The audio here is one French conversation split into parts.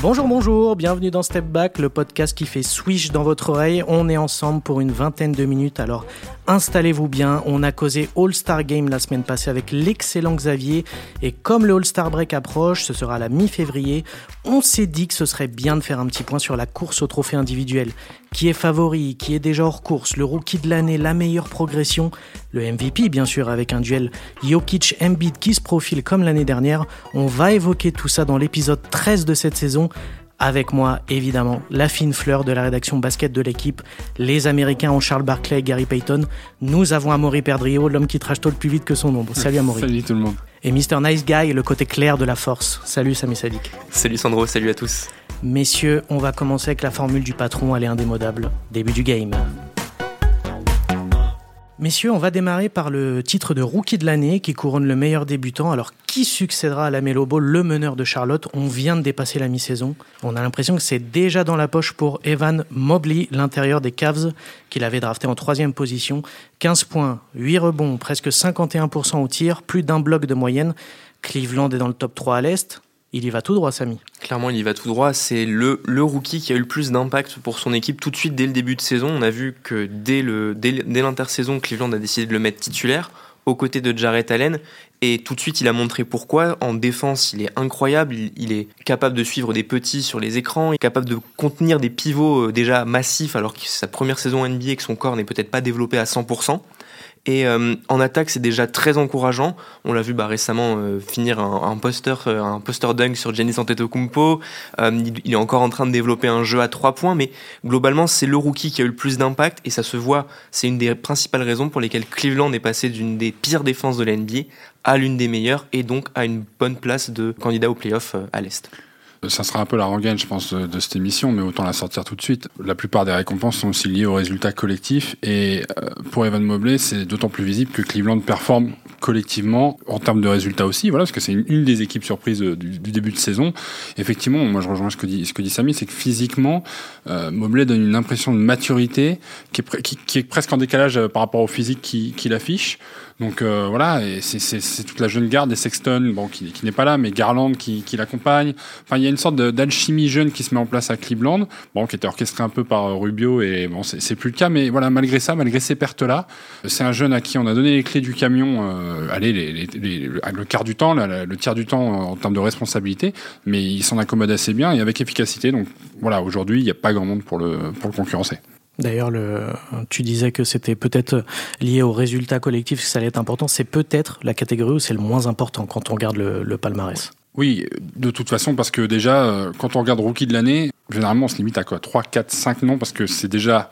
Bonjour, bonjour, bienvenue dans Step Back, le podcast qui fait swish dans votre oreille. On est ensemble pour une vingtaine de minutes, alors installez-vous bien. On a causé All-Star Game la semaine passée avec l'excellent Xavier, et comme le All-Star Break approche, ce sera la mi-février, on s'est dit que ce serait bien de faire un petit point sur la course au trophée individuel. Qui est favori, qui est déjà hors course, le rookie de l'année, la meilleure progression, le MVP bien sûr avec un duel Jokic-Embiid qui se profile comme l'année dernière. On va évoquer tout ça dans l'épisode 13 de cette saison. Avec moi, évidemment, la fine fleur de la rédaction basket de l'équipe, les Américains ont Charles Barclay et Gary Payton. Nous avons Amaury Perdrio, l'homme qui trash talk plus vite que son ombre. Salut Amaury. Salut tout le monde. Et Mr. Nice Guy, le côté clair de la force. Salut Sami Sadik. Salut Sandro, salut à tous. Messieurs, on va commencer avec la formule du patron, elle est indémodable. Début du game. Messieurs, on va démarrer par le titre de rookie de l'année qui couronne le meilleur débutant. Alors, qui succédera à la Ball, le meneur de Charlotte? On vient de dépasser la mi-saison. On a l'impression que c'est déjà dans la poche pour Evan Mobley, l'intérieur des Cavs, qu'il avait drafté en troisième position. 15 points, 8 rebonds, presque 51% au tir, plus d'un bloc de moyenne. Cleveland est dans le top 3 à l'Est. Il y va tout droit, Samy. Clairement, il y va tout droit. C'est le, le rookie qui a eu le plus d'impact pour son équipe tout de suite dès le début de saison. On a vu que dès, le, dès, l'intersaison, Cleveland a décidé de le mettre titulaire aux côtés de Jarrett Allen. Et tout de suite, il a montré pourquoi. En défense, il est incroyable. Il, il, est capable de suivre des petits sur les écrans. Il est capable de contenir des pivots déjà massifs alors que c'est sa première saison NBA et que son corps n'est peut-être pas développé à 100%. Et euh, en attaque, c'est déjà très encourageant. On l'a vu bah, récemment euh, finir un, un, poster, euh, un poster dunk sur Giannis Antetokounmpo. Il, il, est encore en train de développer un jeu à trois points, mais globalement, c'est le rookie qui a eu le plus d'impact et ça se voit. C'est une des principales raisons pour lesquelles Cleveland est passé d'une des pires défenses de la NBA à l'une des meilleures et donc à une bonne place de candidat au playoff à l'est. Ça sera un peu la rengaine, je pense, de, de, cette émission, mais autant la sortir tout de suite. La plupart des récompenses sont aussi liées aux résultats collectifs. Et euh, pour Evan Mobley, c'est d'autant plus visible que Cleveland performe collectivement en termes de résultats aussi, voilà, parce que c'est une, des équipes surprises du, du, début de saison. Effectivement, moi je rejoins ce que dit, ce que dit Samy, c'est que physiquement, euh, Mobley donne une impression de maturité qui est, qui, qui est presque en décalage par rapport au physique qu'il qui affiche. Donc euh, voilà, c'est toute la jeune garde, et Sexton, bon, qui, n'est pas là, mais Garland qui, qui l'accompagne. A une sorte d'alchimie jeune qui se met en place à Cleveland, bon, qui était orchestrée un peu par Rubio, et bon, c'est plus le cas, mais voilà, malgré ça, malgré ces pertes-là, c'est un jeune à qui on a donné les clés du camion, euh, le quart du temps, le tiers du temps en termes de responsabilité, mais il s'en accommode assez bien et avec efficacité. Donc voilà, aujourd'hui, il n'y a pas grand monde pour le, pour le concurrencer. D'ailleurs, tu disais que c'était peut-être lié au résultat collectif, que ça allait être important. C'est peut-être la catégorie où c'est le moins important quand on regarde le, palmarès. Oui, de toute façon, parce que déjà, quand on regarde rookie de l'année, généralement, on se limite à quoi 3, 4, 5 noms, parce que c'est déjà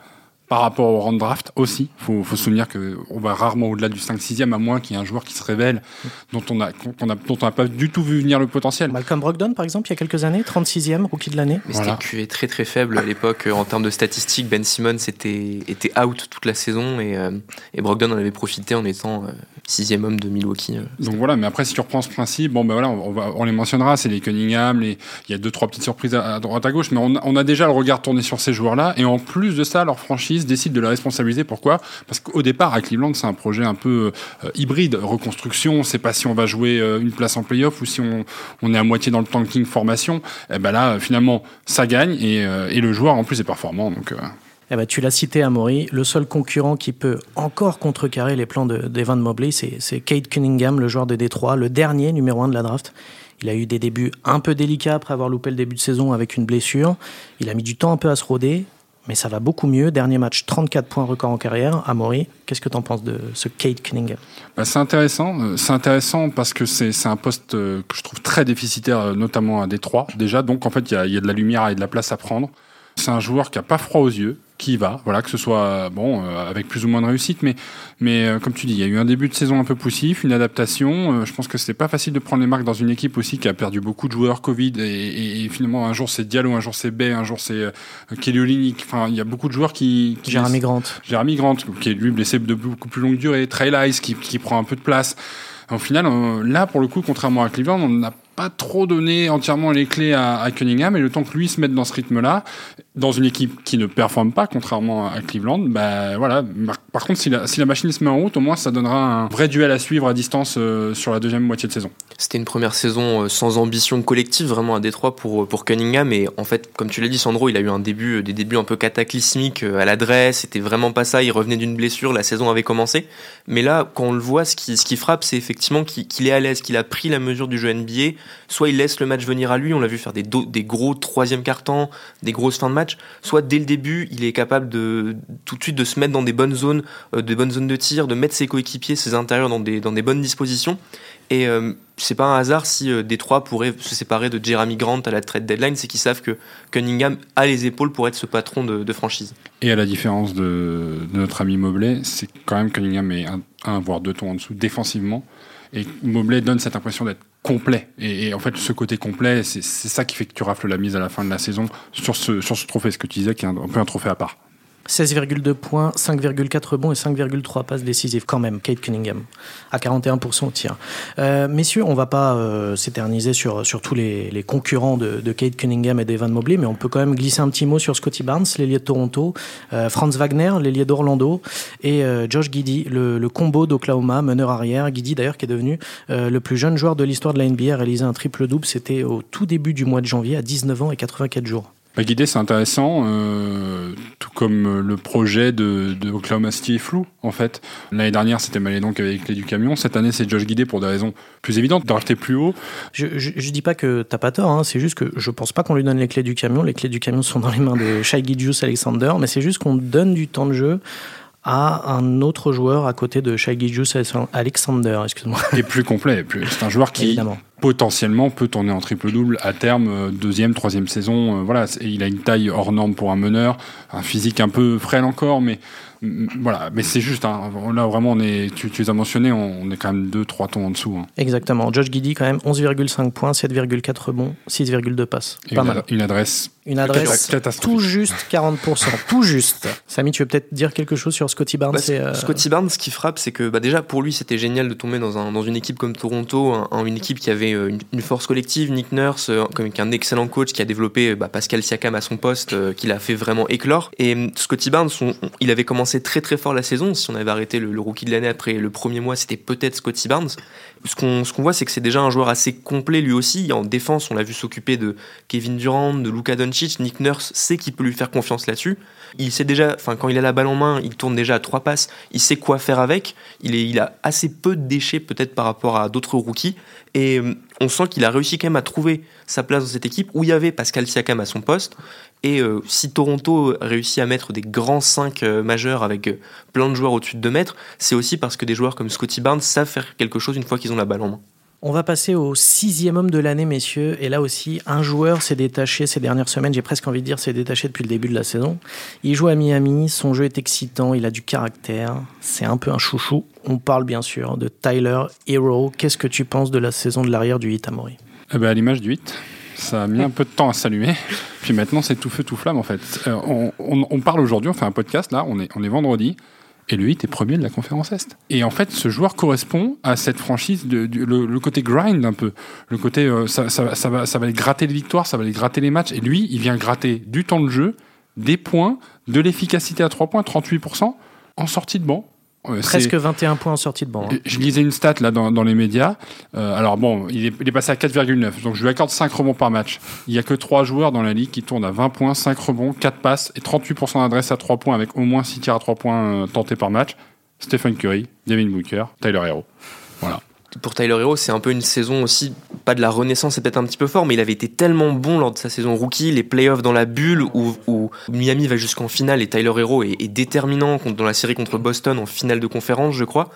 par rapport au round draft aussi. Il faut, faut se souvenir qu'on va rarement au-delà du 5-6e, à moins qu'il y ait un joueur qui se révèle, dont on n'a pas du tout vu venir le potentiel. Malcolm Brogdon, par exemple, il y a quelques années, 36e, rookie de l'année. Mais voilà. c'était QV très très faible à l'époque. En termes de statistiques, Ben Simmons était, était out toute la saison et, euh, et Brogdon en avait profité en étant euh, sixième homme de Milwaukee. Euh, Donc voilà, mais après, si tu reprends ce principe, bon ben voilà, on, va, on les mentionnera, c'est les Cunningham, les, il y a deux, trois petites surprises à, à droite à gauche, mais on, on a déjà le regard tourné sur ces joueurs-là, et en plus de ça, leur franchise décide de la responsabiliser responsabiliser. Pourquoi? Parce qu'au départ, à Cleveland, c'est un projet un peu euh, hybride, reconstruction. C'est pas si on va jouer euh, une place en playoff ou si on, on, est à moitié dans le tanking formation. Et ben là, finalement, ça gagne et, euh, et le joueur en plus est performant. Donc eh ben, tu l'as cité, Amaury. Le seul concurrent qui peut encore contrecarrer les plans d'Evan de, Mobley, c'est Kate Cunningham, le joueur de Détroit, le dernier numéro un de la draft. Il a eu des débuts un peu délicats après avoir loupé le début de saison avec une blessure. Il a mis du temps un peu à se roder mais ça va beaucoup mieux. Dernier match, 34 points record en carrière. Amaury, qu'est-ce que tu en penses de ce Kate Cunningham? Bah, C'est intéressant. C'est intéressant parce que c'est un poste que je trouve très déficitaire, notamment à Détroit. Déjà, donc en fait, il y a, y a, de la lumière et de la place à prendre. C'est un joueur qui a pas froid aux yeux, qui va, voilà, que ce soit bon euh, avec plus ou moins de réussite, mais mais euh, comme tu dis, il y a eu un début de saison un peu poussif, une adaptation. Euh, je pense que c'était pas facile de prendre les marques dans une équipe aussi qui a perdu beaucoup de joueurs Covid et, et, et finalement un jour c'est Diallo, un jour c'est Bay, un jour c'est euh, Kelly. Enfin, il y a beaucoup de joueurs qui, qui Jeremy Grant, Jeremy Grant, qui est lui blessé de beaucoup plus longue durée, Trey Lyles qui qui prend un peu de place. Au final, là pour le coup, contrairement à Cleveland, on n'a pas trop donné entièrement les clés à, à Cunningham et le temps que lui se mette dans ce rythme-là, dans une équipe qui ne performe pas, contrairement à Cleveland, bah voilà. Par contre, si la, si la machine se met en route, au moins ça donnera un vrai duel à suivre à distance euh, sur la deuxième moitié de saison. C'était une première saison euh, sans ambition collective, vraiment à Détroit pour, euh, pour Cunningham. Et en fait, comme tu l'as dit, Sandro, il a eu un début, des débuts un peu cataclysmiques à l'adresse. C'était vraiment pas ça. Il revenait d'une blessure, la saison avait commencé. Mais là, quand on le voit, ce qui, ce qui frappe, c'est effectivement qu'il est à l'aise, qu'il a pris la mesure du jeu NBA. Soit il laisse le match venir à lui, on l'a vu faire des, gros troisième quart-temps, des grosses fins de match. Soit dès le début, il est capable de tout de suite de se mettre dans des bonnes zones, euh, des bonnes zones de tir, de mettre ses coéquipiers, ses intérieurs dans des, dans des bonnes dispositions. Et euh, c'est pas un hasard si euh, Détroit pourrait se séparer de Jeremy Grant à la trade deadline, c'est qu'ils savent que Cunningham a les épaules pour être ce patron de, franchise. Et à la différence de, notre ami Mobley, c'est quand même Cunningham est un, un voire deux tons en dessous défensivement. Et Mobley donne cette impression d'être complet. Et, en fait, ce côté complet, c'est ça qui fait que tu rafles la mise à la fin de la saison sur ce, sur ce trophée, ce que tu disais, qui est un peu un trophée à part. 16,2 points, 5,4 rebonds et 5,3 passes décisives quand même, Kate Cunningham, à 41% au tir. Euh, messieurs, on va pas euh, s'éterniser sur, sur tous les, les concurrents de, de, Kate Cunningham et d'Evan Mobley, mais on peut quand même glisser un petit mot sur Scotty Barnes, l'ailier de Toronto, euh, Franz Wagner, l'ailier d'Orlando, et euh, Josh Giddy, le, le combo d'Oklahoma, meneur arrière. Giddy d'ailleurs qui est devenu euh, le plus jeune joueur de l'histoire de la NBA à réaliser un triple-double, c'était au tout début du mois de janvier, à 19 ans et 84 jours. Guidée, c'est intéressant, euh, tout comme le projet de, de, Oklahoma City est flou, en fait. L'année dernière, c'était Malédon qui avait les clés du camion. Cette année, c'est Josh Guidé pour des raisons plus évidentes, de plus haut. Je, je, dis pas que t'as pas tort, hein, c'est juste que je pense pas qu'on lui donne les clés du camion. Les clés du camion sont dans les mains de Shai Gilgeous Alexander, mais c'est juste qu'on donne du temps de jeu à un autre joueur à côté de Shai Gilgeous Alexander, excuse-moi. Et plus complet, c'est un joueur qui, Évidemment potentiellement peut tourner en triple-double à terme, euh, deuxième, troisième saison. Euh, voilà, il a une taille hors norme pour un meneur, un physique un peu frêle encore, mais voilà, mais c'est juste, hein, là vraiment, on est, tu, tu les as mentionné, on, est quand même 2-3 tons en dessous. Hein. Exactement. Josh Giddy, quand même, 11,5 points, 7,4 rebonds, 6,2 passes. Pas une, mal. Une adresse. Une adresse tout juste 40%. tout juste. Samy, tu veux peut-être dire quelque chose sur Scotty Barnes bah, euh, Scotty Barnes, ce qui frappe, c'est que bah, déjà pour lui, c'était génial de tomber dans, un, dans une équipe comme Toronto, une équipe qui avait euh, une, force collective. Nick Nurse, euh, comme un excellent coach qui a développé bah, Pascal Siakam à son poste, qui l'a fait vraiment éclore. Et Scotty Barnes, il avait commencé très très fort la saison. Si on avait arrêté le, rookie de l'année après le premier mois, c'était peut-être Scotty Barnes. Ce qu'on ce voit, c'est que c'est déjà un joueur assez complet lui aussi. En défense, on l'a vu s'occuper de Kevin Durant, de Luka Doncic. Nick Nurse sait qu'il peut lui faire confiance là-dessus. Il sait déjà, enfin quand il a la balle en main, il tourne déjà à trois passes. Il sait quoi faire avec. Il, est, il a assez peu de déchets peut-être par rapport à d'autres rookies. Et euh, on sent qu'il a réussi quand même à trouver sa place dans cette équipe où il y avait Pascal Siakam à son poste. Et euh, si Toronto réussit à mettre des grands 5 euh, majeurs avec plein de joueurs au-dessus de 2 mètres, c'est aussi parce que des joueurs comme Scotty Barnes savent faire quelque chose une fois qu'ils ont la balle en main. On va passer au sixième homme de l'année, messieurs. Et là aussi, un joueur s'est détaché ces dernières semaines. J'ai presque envie de dire s'est détaché depuis le début de la saison. Il joue à Miami. Son jeu est excitant. Il a du caractère. C'est un peu un chouchou. On parle bien sûr de Tyler Hero. Qu'est-ce que tu penses de la saison de l'arrière du 8 Amori eh ben, À l'image du 8, ça a mis un peu de temps à s'allumer. Puis maintenant, c'est tout feu, tout flamme, en fait. Euh, on, parle aujourd'hui, on fait un podcast, là, on est, on est vendredi. Et le 8 est premier de la conférence Est. Et en fait, ce joueur correspond à cette franchise, de, le, côté grind un peu. Le côté, euh, ça, ça, ça, va, ça va aller gratter les victoires, ça va aller gratter les matchs. Et lui, il vient gratter du temps de jeu, des points, de l'efficacité à 3 points, 38%, en sortie de banc. Presque 21 points en sortie de banc. Hein. Je lisais une stat là dans, les médias. Euh, alors bon, il est, il est passé à 4,9. Donc je lui accorde 5 rebonds par match. Il y a que 3 joueurs dans la ligue qui tournent à 20 points, 5 rebonds, 4 passes et 38% d'adresse à 3 points avec au moins 6 tirs à 3 points euh, tentés par match. Stephen Curry, Devin Booker, Tyler Hero. Voilà pour Tyler Hero, c'est un peu une saison aussi, pas de la renaissance, c'est peut-être un petit peu fort, mais il avait été tellement bon lors de sa saison rookie, les playoffs dans la bulle où, Miami va jusqu'en finale et Tyler Hero est, déterminant dans la série contre Boston en finale de conférence, je crois.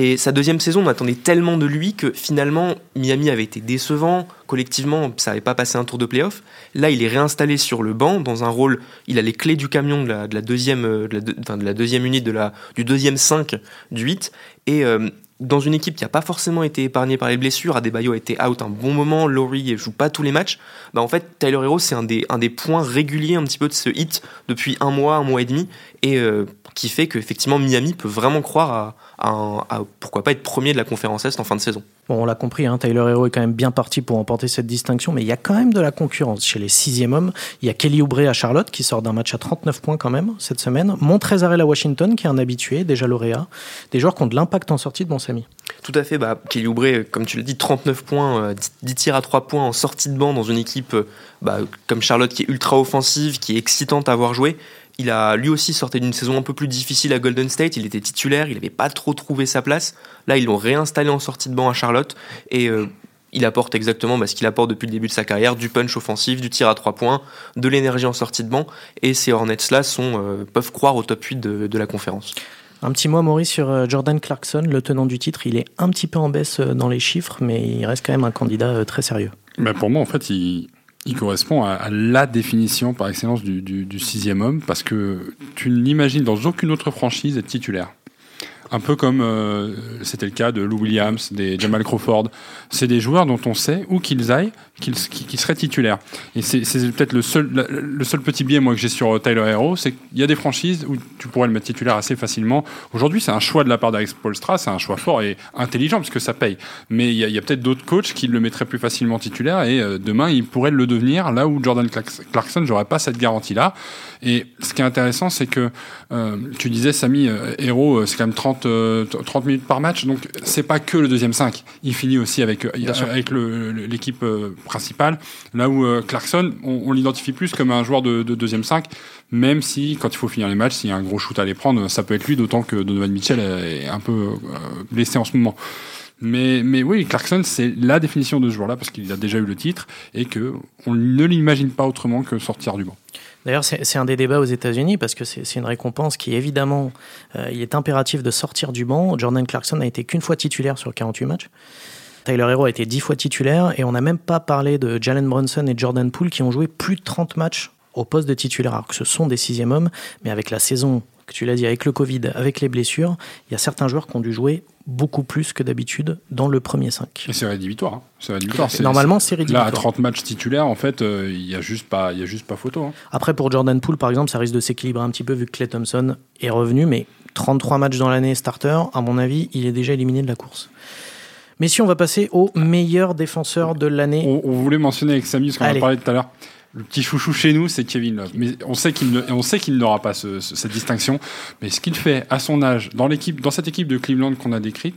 Et sa deuxième saison, on attendait tellement de lui que finalement, Miami avait été décevant. Collectivement, ça n'avait pas passé un tour de playoff. Là, il est réinstallé sur le banc dans un rôle. Il a les clés du camion de la, deuxième, de la, deuxième unité, de la, du deuxième 5 du 8. Et euh, dans une équipe qui n'a pas forcément été épargnée par les blessures, Adebayo a été out un bon moment, Laurie joue pas tous les matchs, bah en fait Tyler Hero c'est un des, un des points réguliers un petit peu de ce hit depuis un mois, un mois et demi, et euh, qui fait qu'effectivement Miami peut vraiment croire à, pourquoi pas être premier de la conférence Est en fin de saison. Bon, on l'a compris, hein, Tyler Hero est quand même bien parti pour emporter cette distinction, mais il y a quand même de la concurrence chez les sixième hommes. Il y a Kelly Oubre à Charlotte qui sort d'un match à 39 points quand même cette semaine. Montrezarel à Washington qui est un habitué, déjà lauréat. Des joueurs qui ont de l'impact en sortie de bon Samy. Tout à fait. Bah, Kelly Oubre, comme tu l'as dit, 39 points, 10 euh, tirs à 3 points en sortie de banc dans une équipe euh, bah, comme Charlotte qui est ultra offensive, qui est excitante à avoir joué. Il a lui aussi sorti d'une saison un peu plus difficile à Golden State. Il était titulaire, il n'avait pas trop trouvé sa place. Là, ils l'ont réinstallé en sortie de banc à Charlotte et euh, il apporte exactement bah, ce qu'il apporte depuis le début de sa carrière du punch offensif, du tir à trois points, de l'énergie en sortie de banc. Et ces Hornets-là euh, peuvent croire au top 8 de, la conférence. Un petit mot, Maurice, sur euh, Jordan Clarkson, le tenant du titre. Il est un petit peu en baisse dans les chiffres, mais il reste quand même un candidat très sérieux. Mais pour moi, en fait, il, il correspond à, la définition par excellence du, du, sixième homme, parce que tu ne l'imagines dans aucune autre franchise être titulaire un peu comme euh, c'était le cas de Lou Williams, des Jamal Crawford. C'est des joueurs dont on sait où qu'ils aillent, qu'ils seraient titulaires. Et c'est peut-être le seul, le seul petit biais moi que j'ai sur Tyler Hero, c'est qu'il y a des franchises où tu pourrais le mettre titulaire assez facilement. Aujourd'hui, c'est un choix de la part d'Alex Polstra, c'est un choix fort et intelligent parce que ça paye. Mais il y a, peut-être d'autres coachs qui le mettraient plus facilement titulaire et euh, demain, il pourrait le devenir là où Jordan Clarkson, j'aurais pas cette garantie-là. Et ce qui est intéressant, c'est que euh, tu disais, Samy, Hero, c'est quand même 30 30, euh, minutes par match. Donc c'est pas que le deuxième 5. Il finit aussi avec, euh, avec l'équipe euh, principale. Là où Clarkson, on, l'identifie plus comme un joueur de, deuxième 5. Même si, quand il faut finir les matchs, s'il y a un gros shoot à les prendre, ça peut être lui, d'autant que Donovan Mitchell est un peu blessé en ce moment. Mais, mais oui, Clarkson, c'est la définition de ce joueur-là parce qu'il a déjà eu le titre et que on ne l'imagine pas autrement que sortir du banc. D'ailleurs, c'est un des débats aux États-Unis parce que c'est une récompense qui, évidemment, euh, il est impératif de sortir du banc. Jordan Clarkson n'a été qu'une fois titulaire sur 48 matchs. Tyler Hero a été 10 fois titulaire et on n'a même pas parlé de Jalen Brunson et Jordan Poole qui ont joué plus de 30 matchs au poste de titulaire, alors que ce sont des sixième hommes, mais avec la saison tu l'as dit, avec le Covid, avec les blessures, il y a certains joueurs qui ont dû jouer beaucoup plus que d'habitude dans le premier 5. Et c'est rédhibitoire. Hein. C'est rédhibitoire. Normalement, c'est rédhibitoire. Là, à 30 matchs titulaires, en fait, euh, il n'y a, juste pas, y a juste pas photo. Hein. Après, pour Jordan Poole, par exemple, ça risque de s'équilibrer un petit peu vu que Clay Thompson est revenu, mais 33 matchs dans l'année starter, à mon avis, il est déjà éliminé de la course. Mais si on va passer au meilleur défenseur de l'année. On, voulait mentionner avec Samy, ce qu'on a parlé tout à l'heure, le petit chouchou chez nous, c'est Kevin Love. Mais on sait qu'il ne, on sait qu'il n'aura pas cette distinction. Mais ce qu'il fait à son âge, dans l'équipe, dans cette équipe de Cleveland qu'on a décrite,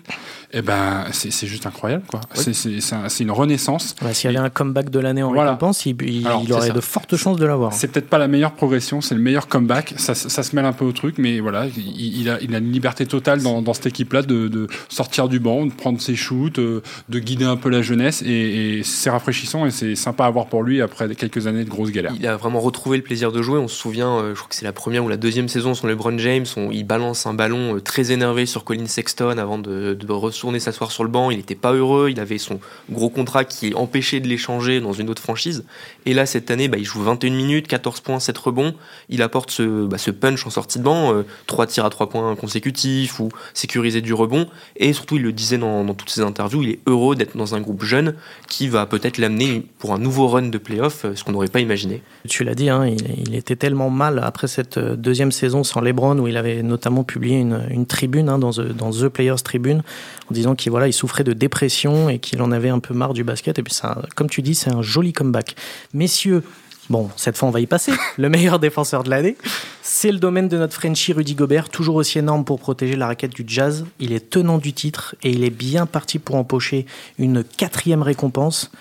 eh ben, c'est juste incroyable, quoi. C'est une renaissance. S'il y avait un comeback de l'année en récompense, il, il, aurait de fortes chances de l'avoir. C'est peut-être pas la meilleure progression, c'est le meilleur comeback. Ça, ça, se mêle un peu au truc, mais voilà, il, a, il a une liberté totale dans, dans cette équipe-là de, de, sortir du banc, de prendre ses shoots, euh, de guider un peu la jeunesse, et, et c'est rafraîchissant et c'est sympa à voir pour lui après quelques années de grosses galères. Il a vraiment retrouvé le plaisir de jouer. On se souvient, euh, je crois que c'est la première ou la deuxième saison sur LeBron James, il balance un ballon euh, très énervé sur Colin Sexton avant de, retourner s'asseoir sur le banc. Il n'était pas heureux. Il avait son gros contrat qui empêchait de l'échanger dans une autre franchise. Et là, cette année, bah, il joue 21 minutes, 14 points, 7 rebonds. Il apporte ce, bah, ce punch en sortie de banc, euh, 3 tirs à 3 points consécutifs ou sécuriser du rebond. Et surtout, il le disait dans, toutes ses interviews, il est heureux d'être dans un groupe jeune qui va peut-être l'amener pour un nouveau run de playoff, ce qu'on n'aurait pas imaginé. Tu l'as dit, hein, il, était tellement mal après cette euh, deuxième saison sans LeBron, où il avait notamment publié une, tribune hein, dans, The, dans The Players Tribune, en disant qu'il voilà, il souffrait de dépression et qu'il en avait un peu marre du basket. Et puis, comme tu dis, c'est un joli comeback. Messieurs, Bon, cette fois, on va y passer. Le meilleur défenseur de l'année, c'est le domaine de notre Frenchie Rudy Gobert, toujours aussi énorme pour protéger la raquette du Jazz. Il est tenant du titre et il est bien parti pour empocher une quatrième récompense.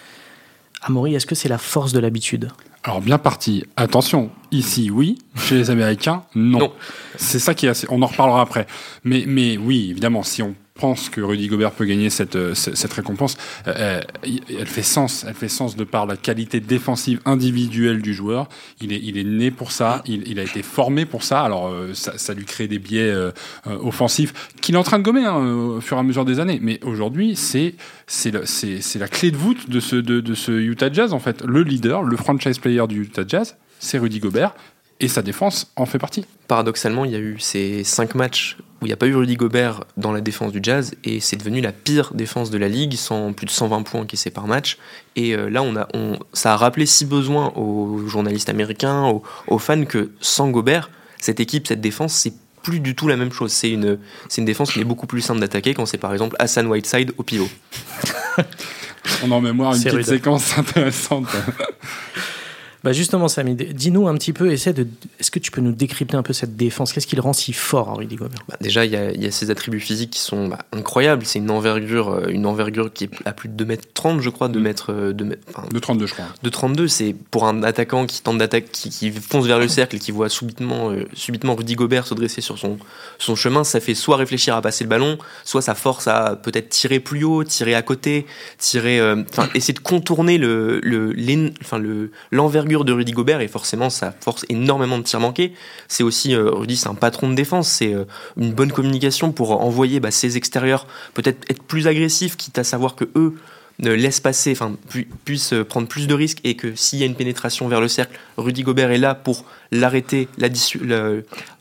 Amaury, est-ce que c'est la force de l'habitude? Alors bien parti. Attention, ici oui, chez les Américains non. C'est ça qui est assez. On en reparlera après. Mais mais oui, évidemment, si on pense que Rudy Gobert peut gagner cette, euh, récompense, euh, euh, elle fait sens. Elle fait sens de par la qualité défensive individuelle du joueur. Il est, né pour ça. Il, a été formé pour ça. Alors, ça, lui crée des biais offensifs qu'il est en train de gommer hein, au fur et à mesure des années. Mais aujourd'hui, c'est la clé de voûte de ce, de ce Utah Jazz, en fait. Le leader, le franchise player du Utah Jazz, c'est Rudy Gobert. Et sa défense en fait partie. Paradoxalement, il y a eu ces cinq matchs où il n'y a pas eu Rudy Gobert dans la défense du Jazz et c'est devenu la pire défense de la ligue, sans plus de 120 points encaissés par match. Et euh, là, on a, on, ça a rappelé si besoin aux journalistes américains, aux, aux fans, que sans Gobert, cette équipe, cette défense, c'est plus du tout la même chose. C'est une, c'est une défense qui est beaucoup plus simple d'attaquer quand c'est par exemple Hassan Whiteside au pivot. On a en mémoire une petite séquence intéressante. Bah justement, Samy, dis-nous un petit peu, essaie de, est-ce que tu peux nous décrypter un peu cette défense? Qu'est-ce qui le rend si fort, Rudy Gobert bah Déjà, il y, a, y a ses attributs physiques qui sont bah, incroyables. C'est une envergure, euh, une envergure qui est à plus de 2m30, je crois, de mètres. Euh, de, de 32, je crois. De 32, c'est pour un attaquant qui tente d'attaquer, qui, fonce vers le cercle et qui voit subitement, euh, subitement Rudy Gobert se dresser sur son, son chemin. Ça fait soit réfléchir à passer le ballon, soit ça force à peut-être tirer plus haut, tirer à côté, tirer, enfin, essayer de contourner le, le, de Rudy Gobert et forcément ça force énormément de tirs manqués. C'est aussi, euh, Rudy, c'est un patron de défense, c'est euh, une bonne communication pour envoyer bah, ses extérieurs peut-être être plus agressifs, quitte à savoir que eux ne laissent passer, enfin puissent euh, prendre plus de risques et que s'il y a une pénétration vers le cercle, Rudy Gobert est là pour l'arrêter, la,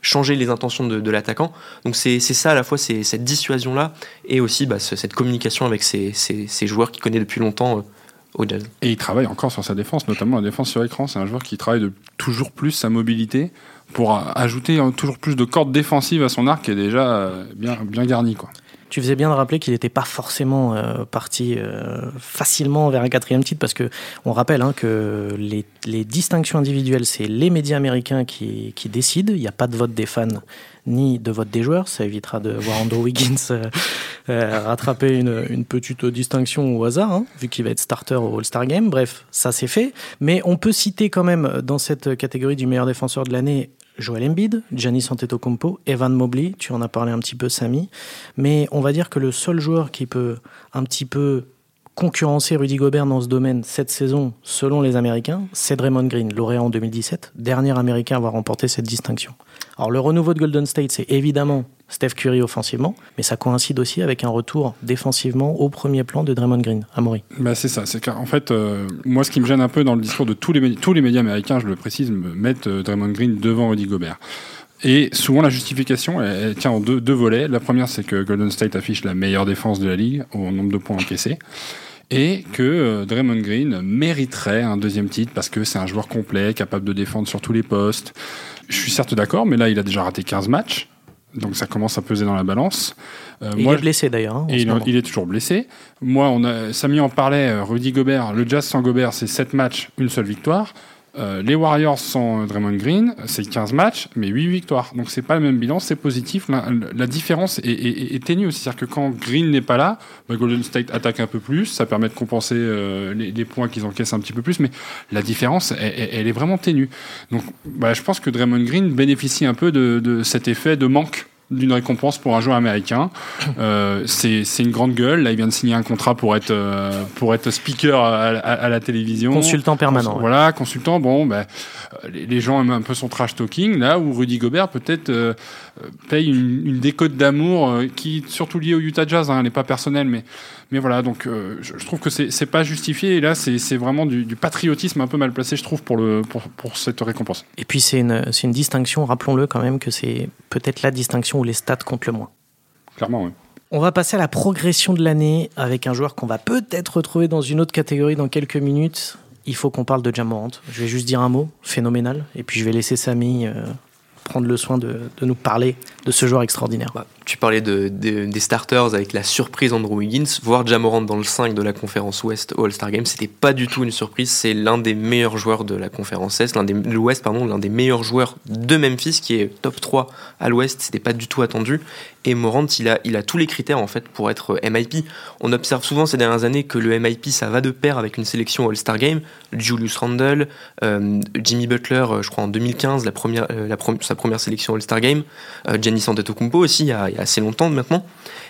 changer les intentions de, l'attaquant. Donc c'est ça à la fois, c'est cette dissuasion là et aussi bah, cette communication avec ces, joueurs qui connaît depuis longtemps. Et il travaille encore sur sa défense, notamment la défense sur écran. C'est un joueur qui travaille de toujours plus sa mobilité pour ajouter toujours plus de cordes défensives à son arc qui est déjà euh, bien, bien garni. Quoi. Tu faisais bien de rappeler qu'il n'était pas forcément euh, parti euh, facilement vers un quatrième titre parce que on rappelle hein, que les, distinctions individuelles, c'est les médias américains qui, qui décident. Il n'y a pas de vote des fans ni de vote des joueurs. Ça évitera de voir Andrew Wiggins euh, rattraper une, une, petite distinction au hasard, hein, vu qu'il va être starter au All-Star Game. Bref, ça c'est fait. Mais on peut citer quand même dans cette catégorie du meilleur défenseur de l'année Joel Embiid, Giannis Antetokounmpo, Evan Mobley, tu en as parlé un petit peu Samy, mais on va dire que le seul joueur qui peut un petit peu concurrencer Rudy Gobert dans ce domaine cette saison, selon les Américains, c'est Draymond Green, lauréat en 2017, dernier Américain à avoir remporté cette distinction. Alors le renouveau de Golden State, c'est évidemment Steph Curry offensivement, mais ça coïncide aussi avec un retour défensivement au premier plan de Draymond Green, à. Bah c'est ça, c'est qu'en fait, euh, moi ce qui me gêne un peu dans le discours de tous les, tous les médias américains, je le précise, me mettent euh, Draymond Green devant Rudy Gobert. Et souvent la justification, elle, tient en deux, deux volets. La première, c'est que Golden State affiche la meilleure défense de la ligue au nombre de points encaissés et que euh, Draymond Green mériterait un deuxième titre parce que c'est un joueur complet, capable de défendre sur tous les postes. Je suis certes d'accord, mais là, il a déjà raté 15 matchs. Donc ça commence à peser dans la balance. Euh, il est blessé d'ailleurs. Hein, et il, est toujours blessé. Moi, on a, Samy en parlait, euh, Rudy Gobert, le Jazz sans Gobert, c'est 7 matchs, une seule victoire. Euh, les Warriors sans Draymond Green, c'est 15 matchs, mais 8 victoires. Donc c'est pas le même bilan, c'est positif. La, différence est, ténue aussi. C'est-à-dire que quand Green n'est pas là, bah, Golden State attaque un peu plus, ça permet de compenser euh, les, points qu'ils encaissent un petit peu plus, mais la différence, elle, est vraiment ténue. Donc bah, je pense que Draymond Green bénéficie un peu de cet effet de manque d'une récompense pour un joueur américain. Euh, c'est une grande gueule. Là, il vient de signer un contrat pour être, euh, pour être speaker à, la télévision. Consultant permanent. Voilà, consultant. Bon, ben, les gens aiment un peu son trash talking. Là où Rudy Gobert peut-être euh, paye une, une décote d'amour qui, surtout liée au Utah Jazz, hein, elle n'est pas personnelle, mais mais voilà, donc euh, je, trouve que c'est pas justifié. Et là, c'est vraiment du, patriotisme un peu mal placé, je trouve, pour, le, pour, pour cette récompense. Et puis, c'est une, une distinction, rappelons-le quand même, que c'est peut-être la distinction où les stats comptent le moins. Clairement, oui. On va passer à la progression de l'année avec un joueur qu'on va peut-être retrouver dans une autre catégorie dans quelques minutes. Il faut qu'on parle de Jamorant. Je vais juste dire un mot, phénoménal. Et puis je vais laisser Samy euh, prendre le soin de, nous parler de ce joueur extraordinaire. Bah, tu parlais de, des starters avec la surprise Andrew Wiggins. Voir Jamorant dans le 5 de la conférence Ouest au All-Star Game, c'était pas du tout une surprise. C'est l'un des meilleurs joueurs de la conférence Est, l'un des l'Ouest, pardon, l'un des meilleurs joueurs de Memphis qui est top 3 à l'Ouest. C'était pas du tout attendu. Et Morant, il a, il a tous les critères en fait pour être MIP. On observe souvent ces dernières années que le MIP ça va de pair avec une sélection All-Star Game. Julius Randle, euh, Jimmy Butler, euh, je crois en 2015, la première, euh, sa première sélection All-Star Game. Giannis Antetokounmpo aussi, a, il y a assez longtemps maintenant.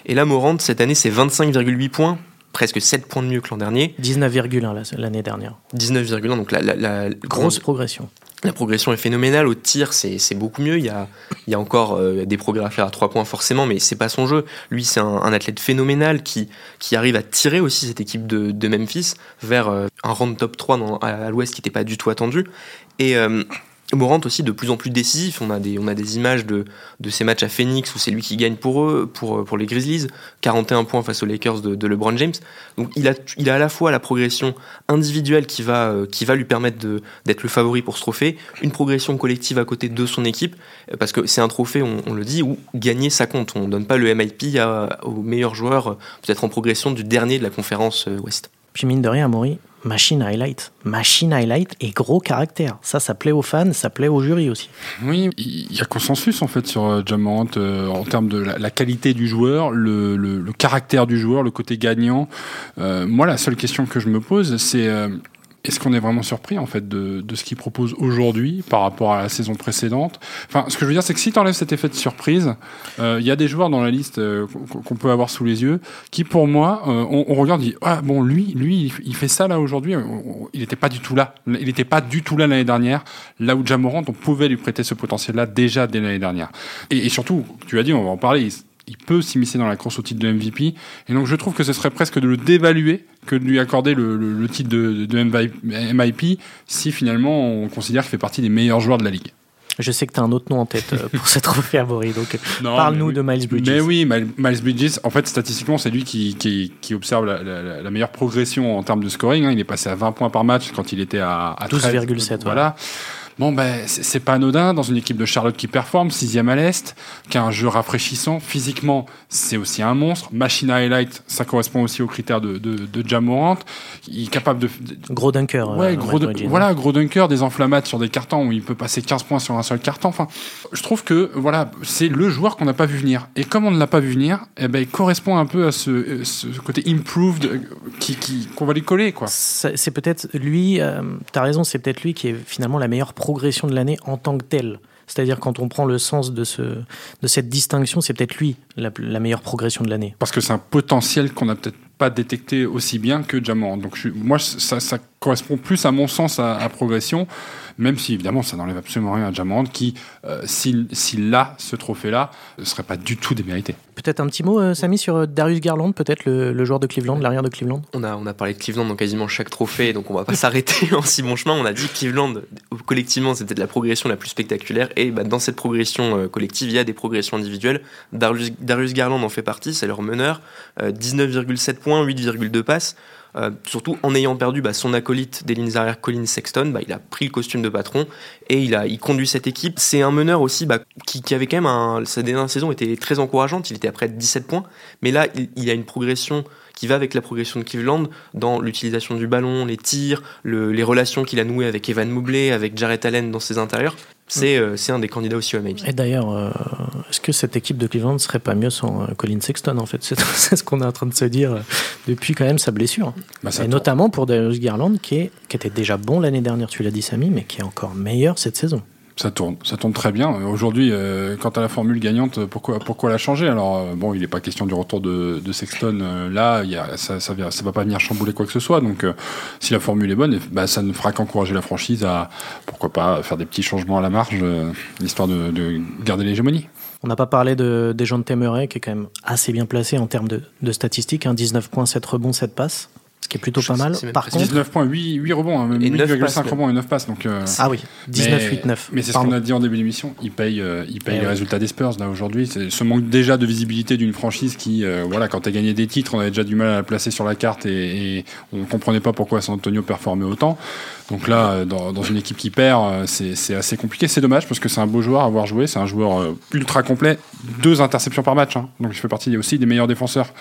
Et là, Morant, cette année, c'est 25,8 points, presque 7 points de mieux que l'an dernier. 19,1 l'année dernière. 19,1, donc la, la, grosse progression. La progression est phénoménale. Au tir, c'est beaucoup mieux. Il y a, il y a encore euh, des progrès à faire à 3 points forcément, mais c'est pas son jeu. Lui, c'est un, athlète phénoménal qui, qui arrive à tirer aussi cette équipe de, de Memphis vers euh, un round top 3 dans, à, l'ouest qui n'était pas du tout attendu. Et, euh, Morant aussi de plus en plus décisif. On a des, on a des images de, de ces matchs à Phoenix où c'est lui qui gagne pour eux, pour, pour les Grizzlies. 41 points face aux Lakers de, LeBron James. Donc il a, il a à la fois la progression individuelle qui va, qui va lui permettre d'être le favori pour ce trophée, une progression collective à côté de son équipe, parce que c'est un trophée, on, le dit, où gagner ça compte. On ne donne pas le MIP à, aux meilleurs joueurs, peut-être en progression du dernier de la conférence Ouest. Puis mine de rien, Amaury, machine highlight. Machine highlight et gros caractère. Ça, ça plaît aux fans, ça plaît au jury aussi. Oui, il y a consensus en fait sur euh, Jamorant euh, en termes de la, qualité du joueur, le, le, caractère du joueur, le côté gagnant. Euh, moi, la seule question que je me pose, c'est est-ce qu'on est vraiment surpris en fait de, de ce qu'il propose aujourd'hui par rapport à la saison précédente? Enfin, ce que je veux dire, c'est que si tu enlèves cet effet de surprise, il euh, y a des joueurs dans la liste euh, qu'on peut avoir sous les yeux qui, pour moi, euh, on, on, regarde, dit ah bon, lui, lui, il fait ça là aujourd'hui. Il n'était pas du tout là. Il n'était pas du tout là l'année dernière. Là où Jamorant, on pouvait lui prêter ce potentiel-là déjà dès l'année dernière. Et, et, surtout, tu as dit, on va en parler il peut s'immiscer dans la course au titre de MVP. Et donc je trouve que ce serait presque de le dévaluer que de lui accorder le, le, le titre de, de, MIP si finalement on considère qu'il fait partie des meilleurs joueurs de la ligue. Je sais que tu as un autre nom en tête pour cette trophée Amaury, donc parle-nous oui. de Miles Bridges. Mais oui, Miles Bridges, en fait, statistiquement, c'est lui qui, qui, qui observe la, la, la, meilleure progression en termes de scoring. Hein. Il est passé à 20 points par match quand il était à, à 12,7. Voilà. Bon, ben, c'est pas anodin dans une équipe de Charlotte qui performe, sixième à l'Est, qui a un jeu rafraîchissant. Physiquement, c'est aussi un monstre. Machine highlight, ça correspond aussi aux critères de, de, de Jamorant. Il est capable de. Gros dunker. Ouais, euh, gros de, voilà, gros dunker, des enflammades sur des cartons où il peut passer 15 points sur un seul carton. Enfin, je trouve que, voilà, c'est le joueur qu'on n'a pas vu venir. Et comme on ne l'a pas vu venir, eh ben, il correspond un peu à ce, ce côté improved qui, qui, qu'on va lui coller, quoi. C'est peut-être lui, euh, t'as raison, c'est peut-être lui qui est finalement la meilleure progression de l'année en tant que telle. C'est-à-dire quand on prend le sens de, ce, de cette distinction, c'est peut-être lui la, meilleure progression de l'année. Parce que c'est un potentiel qu'on n'a peut-être pas détecté aussi bien que Jamorant. Donc moi, ça, ça, correspond plus à mon sens à, à progression, même si évidemment ça n'enlève absolument rien à Jamorant qui, euh, s'il si a ce trophée-là, ne serait pas du tout démérité. Peut-être un petit mot, euh, Samy, sur Darius Garland, peut-être le, le, joueur de Cleveland, l'arrière de Cleveland? On a, on a parlé de Cleveland dans quasiment chaque trophée, donc on va pas s'arrêter en si bon chemin. On a dit Cleveland, collectivement, c'était de la progression la plus spectaculaire, et bah, dans cette progression euh, collective, il y a des progressions individuelles. Darius, Darius Garland en fait partie, c'est leur meneur, euh, 19,7 points, 8,2 passes. Euh, surtout en ayant perdu bah, son acolyte des lignes arrière Colin Sexton, bah, il a pris le costume de patron et il, a, conduit cette équipe. C'est un meneur aussi bah, qui, avait quand même sa dernière saison était très encourageante, il était à près de 17 points, mais là il, il a une progression qui va avec la progression de Cleveland dans l'utilisation du ballon, les tirs, le, les relations qu'il a nouées avec Evan Mobley, avec Jarrett Allen dans ses intérieurs. C'est euh, un des candidats aussi au MIP. Et d'ailleurs, euh, est-ce que cette équipe de Cleveland serait pas mieux sans euh, Colin Sexton en fait? C'est ce qu'on est en train de se dire euh, depuis quand même sa blessure. Bah, Et notamment pour Darius Garland qui, est, qui était déjà bon l'année dernière, tu l'as dit Samy, mais qui est encore meilleur cette saison. Ça tourne, ça tourne très bien. Aujourd'hui, euh, quant à la formule gagnante, pourquoi, pourquoi la changer Alors, euh, bon, il n'est pas question du retour de, Sexton. Euh, là, ça, ça, va pas venir chambouler quoi que ce soit. Donc, euh, si la formule est bonne, bah, ça ne fera qu'encourager la franchise à, pourquoi pas, faire des petits changements à la marge, euh, histoire de, de garder l'hégémonie. On n'a pas parlé de, des gens de Temeray, qui est quand même assez bien placé en termes de, statistiques. Hein, 19 points, 7 rebonds, 7 passes ce qui est plutôt pas mal. Par contre, 19 points, 8, 8 rebonds, hein, 8,5 rebonds et 9 passes. Donc, euh, ah oui, 19, mais, 8, 9. Mais c'est ce qu'on a dit en début d'émission. Il paye, euh, il paye Eh les résultats des Spurs là aujourd'hui. Ce manque déjà de visibilité d'une franchise qui, euh, voilà, quand t'as gagné des titres, on avait déjà du mal à la placer sur la carte et, et on comprenait pas pourquoi San Antonio performait autant. Donc là, dans, dans une équipe qui perd, c'est assez compliqué. C'est dommage parce que c'est un beau joueur à avoir joué. C'est un joueur ultra complet. Deux interceptions par match. Hein. Donc il fait partie aussi des meilleurs défenseurs.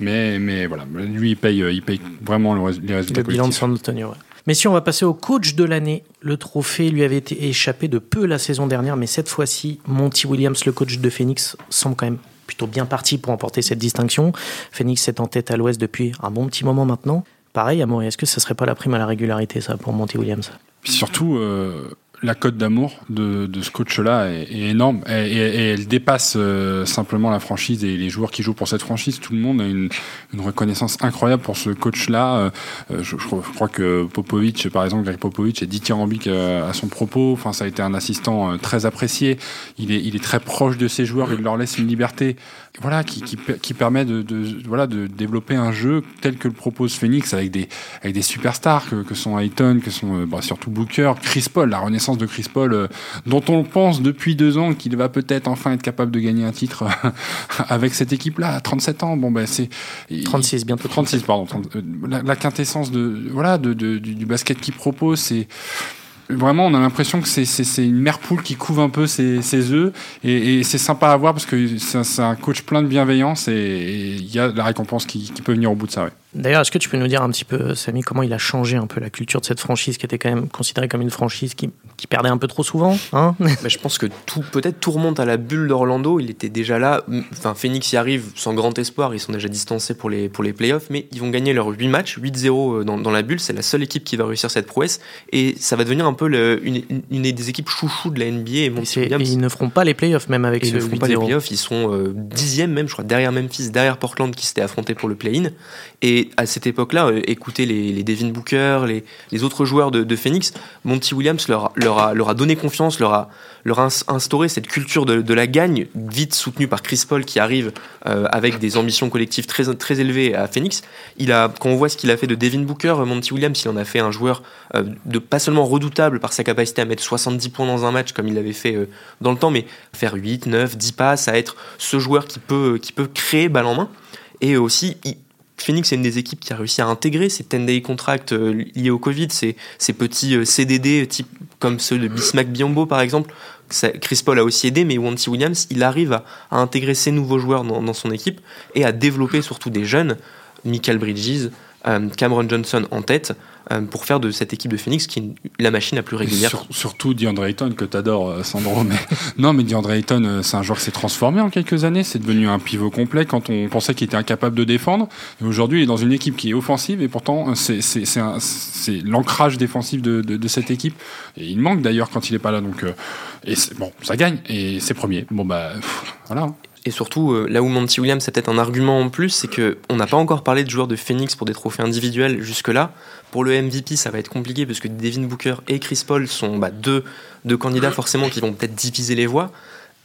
Mais, mais voilà, lui, il paye, il paye vraiment le, les résultats Le bilan de San Antonio, ouais. Mais si on va passer au coach de l'année, le trophée lui avait été échappé de peu la saison dernière, mais cette fois-ci, Monty Williams, le coach de Phoenix, semble quand même plutôt bien parti pour emporter cette distinction. Phoenix est en tête à l'ouest depuis un bon petit moment maintenant. Pareil, Amour, est-ce que ça serait pas la prime à la régularité, ça, pour Monty Williams? Puis surtout, euh, la cote d'amour de, de, ce coach-là est, est, énorme et, et, et elle dépasse euh, simplement la franchise et les joueurs qui jouent pour cette franchise. Tout le monde a une, une reconnaissance incroyable pour ce coach-là. Euh, je, je, je, crois que Popovic, par exemple, Greg Popovic est dithyrambique euh, à son propos. Enfin, ça a été un assistant euh, très apprécié. Il est, il est très proche de ses joueurs. Il leur laisse une liberté, voilà, qui, qui, qui permet de, de, voilà, de développer un jeu tel que le propose Phoenix avec des, avec des superstars que, que sont Ayton, que sont bah, surtout Booker, Chris Paul, la renaissance de Chris Paul, euh, dont on pense depuis deux ans qu'il va peut-être enfin être capable de gagner un titre avec cette équipe-là à 37 ans. Bon, ben c'est 36 bientôt 36, pardon. Euh, la, quintessence de voilà de, du, du basket qu'il propose, c'est vraiment, on a l'impression que c'est une mère poule qui couvre un peu ses, ses œufs. Et, et c'est sympa à voir parce que c'est un coach plein de bienveillance et il y a la récompense qui, qui, peut venir au bout de ça. Ouais. D'ailleurs, est-ce que tu peux nous dire un petit peu, Samy, comment il a changé un peu la culture de cette franchise qui était quand même considérée comme une franchise qui, qui perdait un peu trop souvent hein bah, Je pense que tout, peut-être tout remonte à la bulle d'Orlando. Il était déjà là. Enfin, Phoenix y arrive sans grand espoir. Ils sont déjà distancés pour les, pour les playoffs, mais ils vont gagner leurs 8 matchs, 8-0 euh, dans, dans, la bulle. C'est la seule équipe qui va réussir cette prouesse. Et ça va devenir un peu le, une, une, des équipes chouchou de la NBA. Et, et, et ils ne feront pas les playoffs même avec et ce Ils ne feront pas les playoffs. Ils sont euh, dixième même, je crois, derrière Memphis, derrière Portland qui s'était affronté pour le play-in. Et à cette époque-là, euh, écouter les, Devin Booker, les, autres joueurs de, Phoenix, Monty Williams leur, leur, a, donné confiance, leur a, instauré cette culture de, la gagne, vite soutenue par Chris Paul qui arrive euh, avec des ambitions collectives très, élevées à Phoenix. Quand on voit ce qu'il a fait de Devin Booker, Monty Williams, il en a fait un joueur euh, pas seulement redoutable par sa capacité à mettre 70 points dans un match comme il l'avait fait euh, dans le temps, mais faire 8, 9, 10 passes, à être ce joueur qui peut, créer balle en main. Et aussi, Phoenix est une des équipes qui a réussi à intégrer ces 10-day contracts euh, liés au Covid, ces, petits euh, CDD type, comme ceux de Bismack Biombo par exemple. Chris Paul a aussi aidé, mais Wanty Williams, il arrive à, intégrer ces nouveaux joueurs dans, dans, son équipe et à développer surtout des jeunes, Michael Bridges, Cameron Johnson en tête, euh, pour faire de cette équipe de Phoenix qui est la machine la plus régulière. Sur, surtout DeAndre Ayton que tu adores, euh, Sandro. Mais non, mais DeAndre Ayton, euh, c'est un joueur qui s'est transformé en quelques années. C'est devenu un pivot complet quand on pensait qu'il était incapable de défendre. Aujourd'hui, il est dans une équipe qui est offensive et pourtant, c'est l'ancrage défensif de, cette équipe. Et il manque d'ailleurs quand il n'est pas là. Donc, et bon, ça gagne et c'est premier. Bon, bah, voilà. Et surtout, là où Monty Williams a peut-être un argument en plus, c'est qu'on n'a pas encore parlé de joueurs de Phoenix pour des trophées individuels jusque-là. Pour le MVP, ça va être compliqué parce que Devin Booker et Chris Paul sont bah, deux, candidats forcément qui vont peut-être diviser les voix.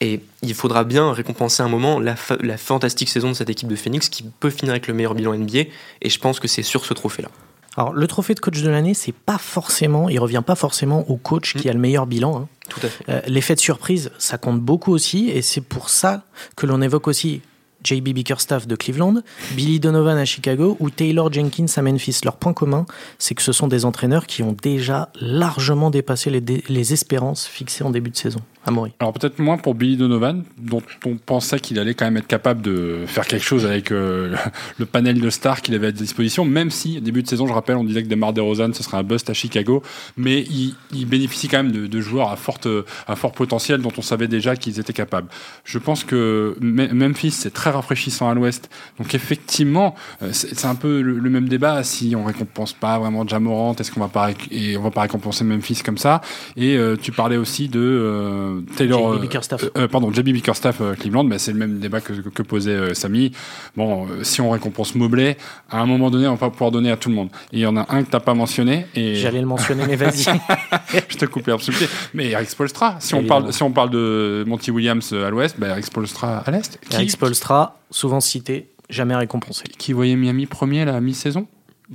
Et il faudra bien récompenser un moment la, la, fantastique saison de cette équipe de Phoenix qui peut finir avec le meilleur bilan NBA. Et je pense que c'est sur ce trophée-là. Alors, le trophée de coach de l'année, c'est pas forcément, il revient pas forcément au coach qui a le meilleur bilan. Hein. Tout à fait. Euh, L'effet de surprise, ça compte beaucoup aussi, et c'est pour ça que l'on évoque aussi JB Bickerstaff de Cleveland, Billy Donovan à Chicago ou Taylor Jenkins à Memphis. Leur point commun, c'est que ce sont des entraîneurs qui ont déjà largement dépassé les, les espérances fixées en début de saison. Amaury. Alors peut-être moins pour Billy Donovan, dont on pensait qu'il allait quand même être capable de faire quelque chose avec euh, le panel de stars qu'il avait à disposition, même si début de saison, je rappelle, on disait que Demar DeRozan ce serait un bust à Chicago, mais il, bénéficie quand même de, de, joueurs à, forte, à fort potentiel dont on savait déjà qu'ils étaient capables. Je pense que Memphis c'est très rafraîchissant à l'Ouest, donc effectivement euh, c'est un peu le, le, même débat si on récompense pas vraiment Jamorant, est-ce qu'on va pas et on va pas récompenser Memphis comme ça? Et euh, tu parlais aussi de euh, Taylor, JB Bickerstaff. Euh, pardon, JB Bickerstaff Cleveland, mais c'est le même débat que, que posait Samy. Bon, si on récompense Mobley, à un moment donné, on va pouvoir donner à tout le monde. Et il y en a un que t'as pas mentionné. Et... J'allais le mentionner, mais vas-y. Je te coupe l'absoluté. Mais Eric Spolstra, si on, parle, si on parle de Monty Williams à l'ouest, bah Eric Spolstra à l'est. Eric Spolstra, souvent cité, jamais récompensé. Qui voyait Miami premier la mi-saison?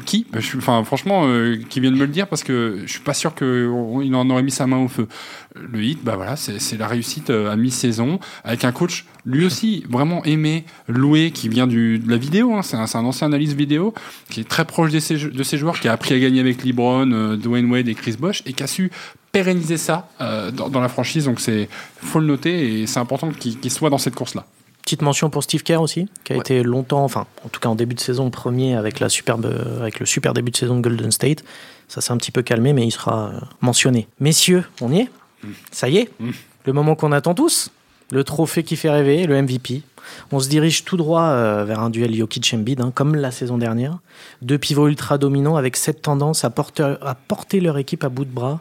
Qui? Suis, Enfin, franchement, euh, qui vient de me le dire parce que je suis pas sûr qu'il en aurait mis sa main au feu. Le hit, bah voilà, c'est la réussite à mi-saison avec un coach lui aussi vraiment aimé, loué, qui vient de la vidéo. Hein, c'est un, ancien analyste vidéo qui est très proche de ses, joueurs, qui a appris à gagner avec LeBron, euh, Dwayne Wade et Chris Bosh et qui a su pérenniser ça euh, dans, la franchise. Donc c'est faut le noter et c'est important qu'il qu soit dans cette course là. Petite mention pour Steve Kerr aussi, qui a ouais. été longtemps, enfin, en tout cas en début de saison, premier avec, la superbe, avec le super début de saison de Golden State. Ça s'est un petit peu calmé, mais il sera mentionné. Messieurs, on y est? Mmh. Ça y est? Mmh. Le moment qu'on attend tous? Le trophée qui fait rêver, le MVP. On se dirige tout droit euh, vers un duel Jokic-Embiid, hein, comme la saison dernière. Deux pivots ultra dominants avec cette tendance à porter, à porter leur équipe à bout de bras.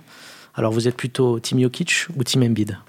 Alors vous êtes plutôt Team Jokic ou Team Embiid?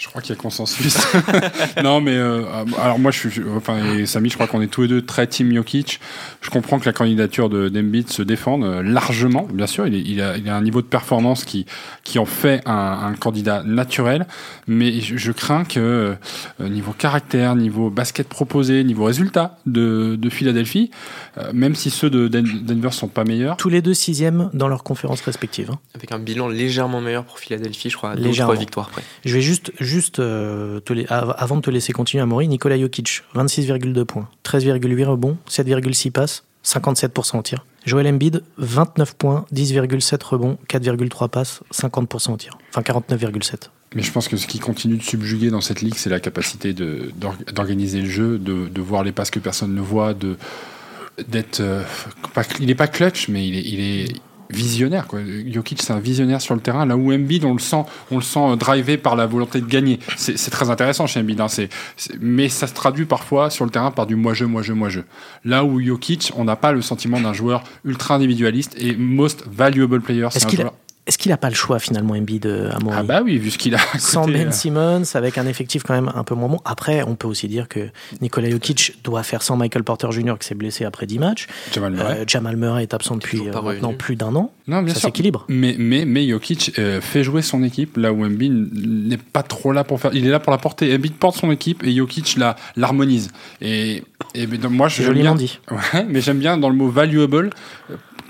Je crois qu'il y a consensus. non, mais euh, alors moi, je suis, enfin, et Samy, je crois qu'on est tous les deux très team Jokic. Je comprends que la candidature de d'Embiid se défende euh, largement. Bien sûr, il, il, a, il, a, un niveau de performance qui qui en fait un, un candidat naturel. Mais je, je crains que euh, niveau caractère, niveau basket proposé, niveau résultat de, de Philadelphie, euh, même si ceux de Denver sont pas meilleurs. Tous les deux sixièmes dans leurs conférences respectives. Hein. Avec un bilan légèrement meilleur pour Philadelphie, je crois, trois victoires près. Je vais juste juste euh, avant de te laisser continuer à Maury, Nikola Jokic, 26,2 points, 13,8 rebonds, 7,6 passes, 57% au tir. Joel Embiid, 29 points, 10,7 rebonds, 4,3 passes, 50% au tir. Enfin 49,7. Mais je pense que ce qui continue de subjuguer dans cette ligue, c'est la capacité d'organiser le jeu, de, voir les passes que personne ne voit, d'être. Euh, il n'est pas clutch, mais il est, visionnaire. Quoi. Jokic, c'est un visionnaire sur le terrain. Là où Embiid, on le sent, on le sent drivé par la volonté de gagner. C'est très intéressant chez Embiid. Hein. mais ça se traduit parfois sur le terrain par du moi-je, moi-je, moi-je. Là où Jokic, on n'a pas le sentiment d'un joueur ultra individualiste et most valuable player. C'est un joueur est-ce qu'il n'a pas le choix finalement Embiid à Amaury Ah bah oui, vu ce qu'il a. Sans Ben euh. Simmons, avec un effectif quand même un peu moins bon. Après, on peut aussi dire que Nikola Jokic doit faire sans Michael Porter Jr. qui s'est blessé après 10 matchs. Jamal Murray, euh, Jamal Murray est absent depuis euh, maintenant plus d'un an. Non, bien Ça sûr. s'équilibre. Mais, mais, mais Jokic euh, fait jouer son équipe là où Embiid n'est pas trop là pour faire. Il est là pour la porter. Embiid porte son équipe et Jokic la l'harmonise. Et, et donc, moi, je bien, dit. Ouais, mais j'aime bien dans le mot valuable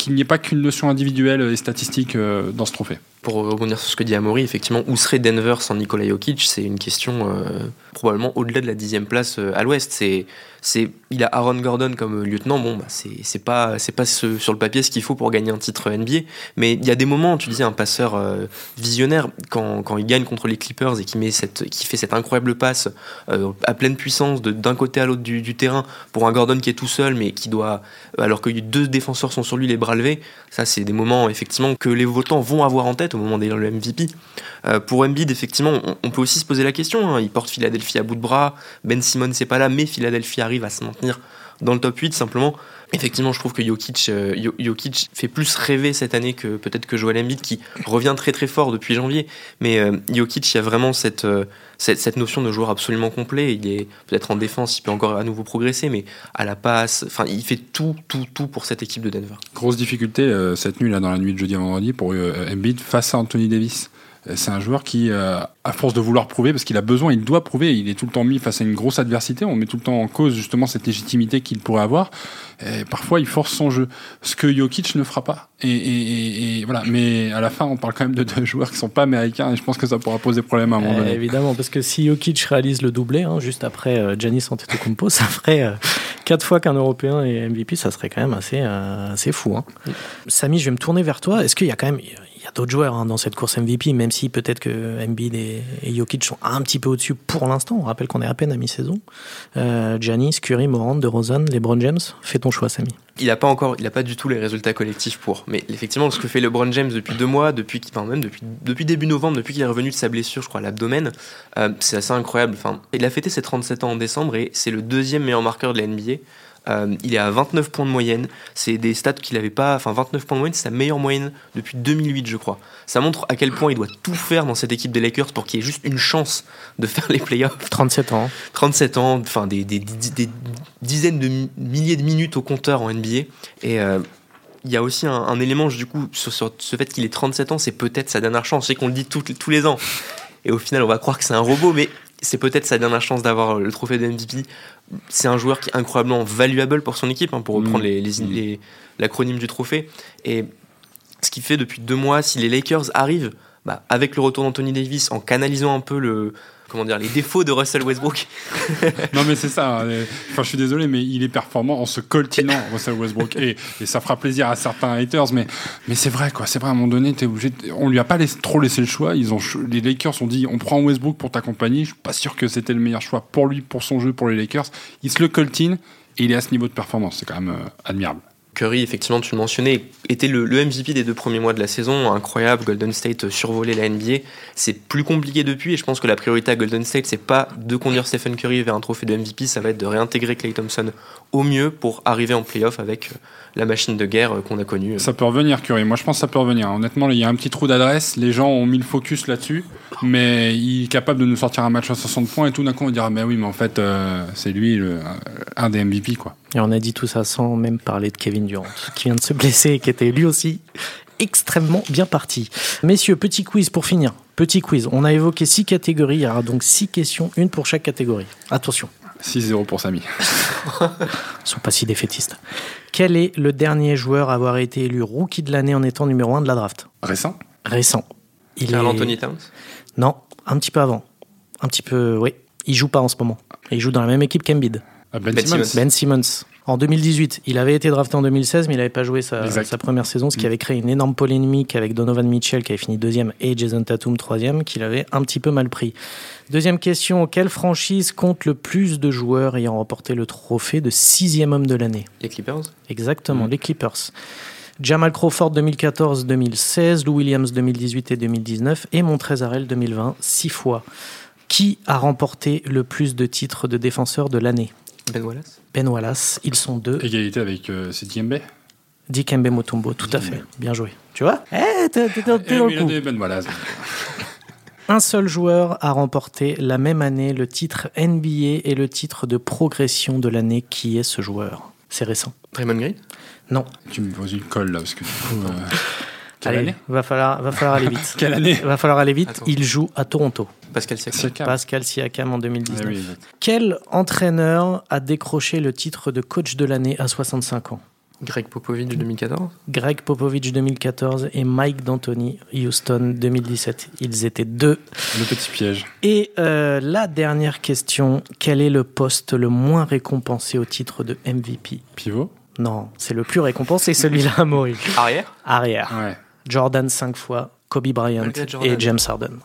qu'il n'y ait pas qu'une notion individuelle et statistique euh, dans ce trophée. Pour rebondir sur ce que dit Amaury, effectivement, où serait Denver sans Nikola Jokic C'est une question euh, probablement au-delà de la dixième place euh, à l'ouest. C'est, c'est, il a Aaron Gordon comme lieutenant. Bon, bah, c'est, c'est pas, c'est pas sur le papier ce qu'il faut pour gagner un titre NBA. Mais il y a des moments, tu disais, un passeur euh, visionnaire quand, quand il gagne contre les Clippers et qui met cette, fait cette incroyable passe à pleine puissance de, d'un côté à l'autre du, du, terrain pour un Gordon qui est tout seul, mais qui doit, alors que deux défenseurs sont sur lui, les bras levés. Ça, c'est des moments effectivement que les votants vont avoir en tête au moment d'élire le MVP. Euh, pour Embiid, effectivement, on, peut aussi se poser la question. Hein. Il porte Philadelphie à bout de bras. Ben Simmons c'est pas là, mais Philadelphie arrive à se maintenir dans le top 8 simplement. Effectivement, je trouve que Jokic, euh, Jokic fait plus rêver cette année que peut-être que Joel Embiid qui revient très très fort depuis janvier. Mais euh, Jokic, il y a vraiment cette, euh, cette, cette, notion de joueur absolument complet. Il est peut-être en défense, il peut encore à nouveau progresser, mais à la passe, enfin, il fait tout, tout, tout pour cette équipe de Denver. Grosse difficulté euh, cette nuit là dans la nuit de jeudi à vendredi pour Embiid face à Anthony Davis. C'est un joueur qui, euh, à force de vouloir prouver, parce qu'il a besoin, il doit prouver, il est tout le temps mis face à une grosse adversité, on met tout le temps en cause justement cette légitimité qu'il pourrait avoir. Et parfois, il force son jeu, ce que Jokic ne fera pas. Et, et, et, voilà. Mais à la fin, on parle quand même de deux joueurs qui sont pas américains, et je pense que ça pourra poser problème à un moment donné. Euh, évidemment, parce que si Jokic réalise le doublé, hein, juste après euh, Giannis Antetokounmpo, ça ferait euh, quatre fois qu'un Européen est MVP, ça serait quand même assez, euh, assez fou. Hein. Samy, je vais me tourner vers toi. Est-ce qu'il y a quand même il y a d'autres joueurs hein, dans cette course MVP, même si peut-être que Embiid et, et Jokic sont un petit peu au-dessus pour l'instant. On rappelle qu'on est à peine à mi-saison. Euh, Giannis, Curry, Morant, DeRozan, LeBron James. Fais ton choix, Samy. Il n'a pas encore, il a pas du tout les résultats collectifs pour. Mais effectivement, ce que fait LeBron James depuis deux mois, depuis, enfin même depuis, début novembre, depuis qu'il est revenu de sa blessure, je crois, à l'abdomen, euh, c'est assez incroyable. Enfin, il a fêté ses 37 ans en décembre et c'est le deuxième meilleur marqueur de la NBA. Euh, il est à 29 points de moyenne. C'est des stats qu'il n'avait pas. Enfin, 29 points de moyenne, c'est sa meilleure moyenne depuis 2008, je crois. Ça montre à quel point il doit tout faire dans cette équipe des Lakers pour qu'il ait juste une chance de faire les playoffs. 37 ans. 37 ans, enfin des, des, des, des dizaines de milliers de minutes au compteur en NBA. Et. Euh, il y a aussi un, un élément, du coup, sur, sur ce fait qu'il ait 37 ans, c'est peut-être sa dernière chance. Sais qu'on le dit tout, tous les ans. Et au final, on va croire que c'est un robot, mais c'est peut-être sa dernière chance d'avoir le trophée de MVP. C'est un joueur qui est incroyablement valuable pour son équipe, hein, pour reprendre mmh. les, les, les, l'acronyme du trophée. Et ce qui fait depuis deux mois, si les Lakers arrivent, bah, avec le retour d'Anthony Davis, en canalisant un peu le, comment dire, les défauts de Russell Westbrook. non, mais c'est ça. Enfin, je suis désolé, mais il est performant en se coltinant, Russell Westbrook. Et, ça fera plaisir à certains haters, mais, mais c'est vrai, quoi. C'est vrai, à un moment donné, es obligé on lui a pas trop laissé le choix. Ils ont, les Lakers ont dit, on prend Westbrook pour t'accompagner. Je suis pas sûr que c'était le meilleur choix pour lui, pour son jeu, pour les Lakers. Il se le coltine et il est à ce niveau de performance. C'est quand même euh, admirable. Curry, effectivement, tu le mentionnais, était le, MVP des deux premiers mois de la saison. Incroyable, Golden State survolait la NBA. C'est plus compliqué depuis et je pense que la priorité à Golden State, c'est pas de conduire Stephen Curry vers un trophée de MVP, ça va être de réintégrer Clay Thompson au mieux pour arriver en playoff avec euh, la machine de guerre euh, qu'on a connue. Ça peut revenir, Curry. Moi, je pense que ça peut revenir. Honnêtement, il y a un petit trou d'adresse. Les gens ont mis le focus là-dessus, mais il est capable de nous sortir un match à 60 points et tout d'un coup, on dira, mais oui, mais en fait, c'est lui un des MVP, quoi. Et on a dit tout ça sans même parler de Kevin Durant, qui vient de se blesser et qui était lui aussi extrêmement bien parti. Messieurs, petit quiz pour finir. Petit quiz. On a évoqué six catégories. Il y aura donc six questions, une pour chaque catégorie. Attention. 6-0 pour Samy. Ils sont pas si défaitistes. Quel est le dernier joueur à avoir été élu rookie de l'année en étant numéro 1 de la draft? Récent Récent. Il Carl est... Anthony Towns? Non, un petit peu avant. Un petit peu, oui. Il joue pas en ce moment. Et il joue dans la même équipe qu'Embiid. Ben, ben, Simmons. Ben Simmons. En 2018, il avait été drafté en 2016, mais il n'avait pas joué sa, sa, première saison, ce qui mm. avait créé une énorme polémique avec Donovan Mitchell, qui avait fini deuxième, et Jason Tatum troisième, qu'il avait un petit peu mal pris. Deuxième question, quelle franchise compte le plus de joueurs ayant remporté le trophée de sixième homme de l'année? Les Clippers? Exactement, mm. les Clippers. Jamal Crawford 2014-2016, Lou Williams 2018 et 2019, et Montrezarel 2020, six fois. Qui a remporté le plus de titres de défenseur de l'année? Ben Wallace Ben Wallace, ils sont deux. Égalité avec euh, c'est Dikembe Dikembe Mutombo, tout à fait. Bien joué. Tu vois Eh, t'es dans le coup. Ben Wallace. Un seul joueur a remporté la même année le titre NBA et le titre de progression de l'année. Qui est ce joueur? C'est récent. Draymond Green? Non. Tu me poses une colle là parce que. Euh, quelle Allez, année? va falloir, va falloir aller vite. Quelle année? Va falloir aller vite. Attends. Il joue à Toronto. Pascal Siakam. Pascal Siakam en 2019. oui, Quel entraîneur a décroché le titre de coach de l'année à 65 ans? Greg Popovich 2014 Greg Popovich 2014 et Mike D'Antoni Houston 2017. Ils étaient deux. Le petit piège. Et euh, la dernière question, quel est le poste le moins récompensé au titre de MVP Pivot? Non, c'est le plus récompensé, celui-là à mourir. Arrière? Arrière. Ouais. Jordan 5 fois, Kobe Bryant et James Harden.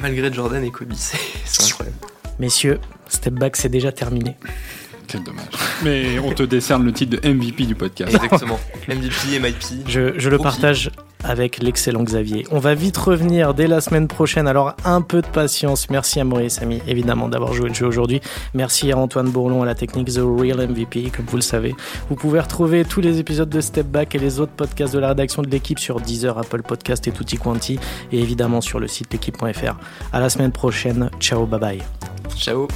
Malgré Jordan et Kobe, c'est incroyable. Messieurs, Step Back, c'est déjà terminé. Quel dommage. Mais on te décerne le titre de MVP du podcast. Exactement. MVP, MIP. Je, je le partage avec l'excellent Xavier. On va vite revenir dès la semaine prochaine, alors un peu de patience. Merci à Maurice Samy, évidemment, d'avoir joué le jeu aujourd'hui. Merci à Antoine Bourlon à la technique The Real MVP, comme vous le savez. Vous pouvez retrouver tous les épisodes de Step Back et les autres podcasts de la rédaction de l'équipe sur Deezer, Apple Podcast et Tutti Quanti, et évidemment sur le site l'équipe.fr. À la semaine prochaine. Ciao, bye bye. Ciao.